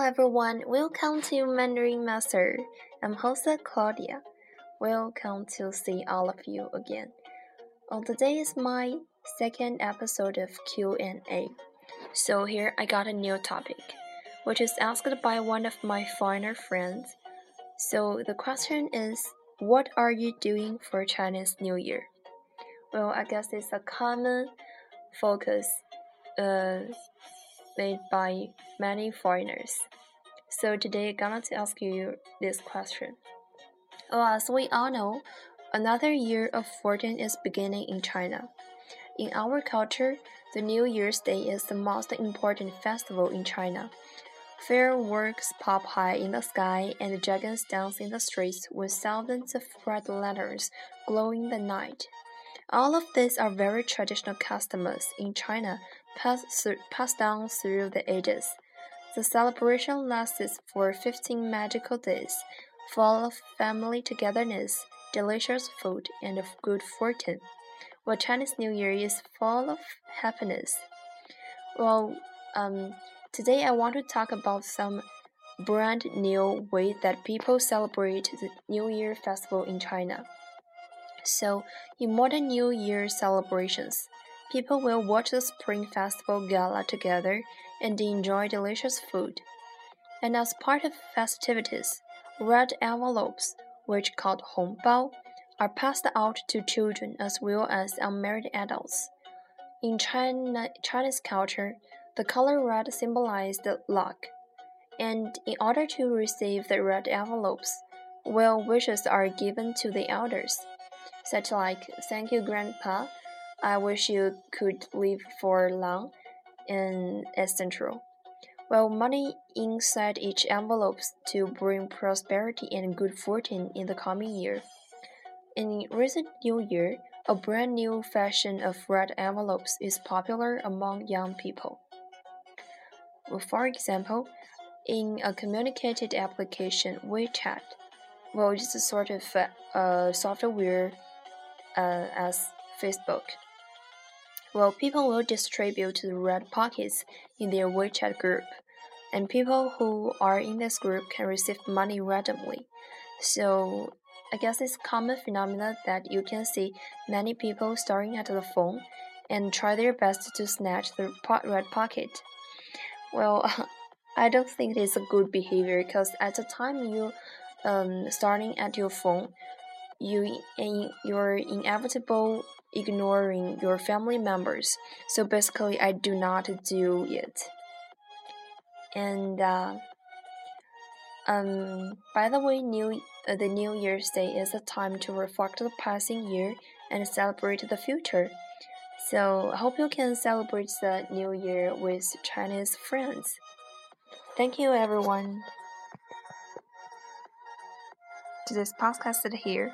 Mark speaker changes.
Speaker 1: everyone, welcome to Mandarin Master. I'm host Claudia. Welcome to see all of you again. Well, today is my second episode of Q&A. So here I got a new topic, which is asked by one of my foreigner friends. So the question is, what are you doing for Chinese New Year? Well, I guess it's a common focus uh, made by many foreigners. So today I'm to ask you this question. Well, as we all know, another year of fortune is beginning in China. In our culture, the New Year's Day is the most important festival in China. Fireworks pop high in the sky and dragons dance in the streets with thousands of red lanterns glowing the night. All of these are very traditional customs in China passed, through, passed down through the ages. The celebration lasts for 15 magical days, full of family togetherness, delicious food, and good fortune. While Chinese New Year is full of happiness. Well, um, today I want to talk about some brand new way that people celebrate the New Year festival in China. So, in modern New Year celebrations, People will watch the Spring Festival Gala together and enjoy delicious food. And as part of festivities, red envelopes, which called hongbao, are passed out to children as well as unmarried adults. In China, Chinese culture, the color red symbolized luck, and in order to receive the red envelopes, well wishes are given to the elders, such like "Thank you, Grandpa," I wish you could live for long and essential. Well, money inside each envelope to bring prosperity and good fortune in the coming year. In recent New Year, a brand new fashion of red envelopes is popular among young people. For example, in a communicated application WeChat, well, it's a sort of uh, software uh, as Facebook. Well, people will distribute the red pockets in their WeChat group, and people who are in this group can receive money randomly. So, I guess it's common phenomenon that you can see many people staring at the phone and try their best to snatch the pot red pocket. Well, I don't think it is a good behavior because at the time you um starting at your phone, you in your inevitable ignoring your family members. So basically, I do not do it. And uh, um, by the way, New uh, the New Year's Day is a time to reflect the passing year and celebrate the future. So I hope you can celebrate the New Year with Chinese friends. Thank you, everyone. Today's podcast here.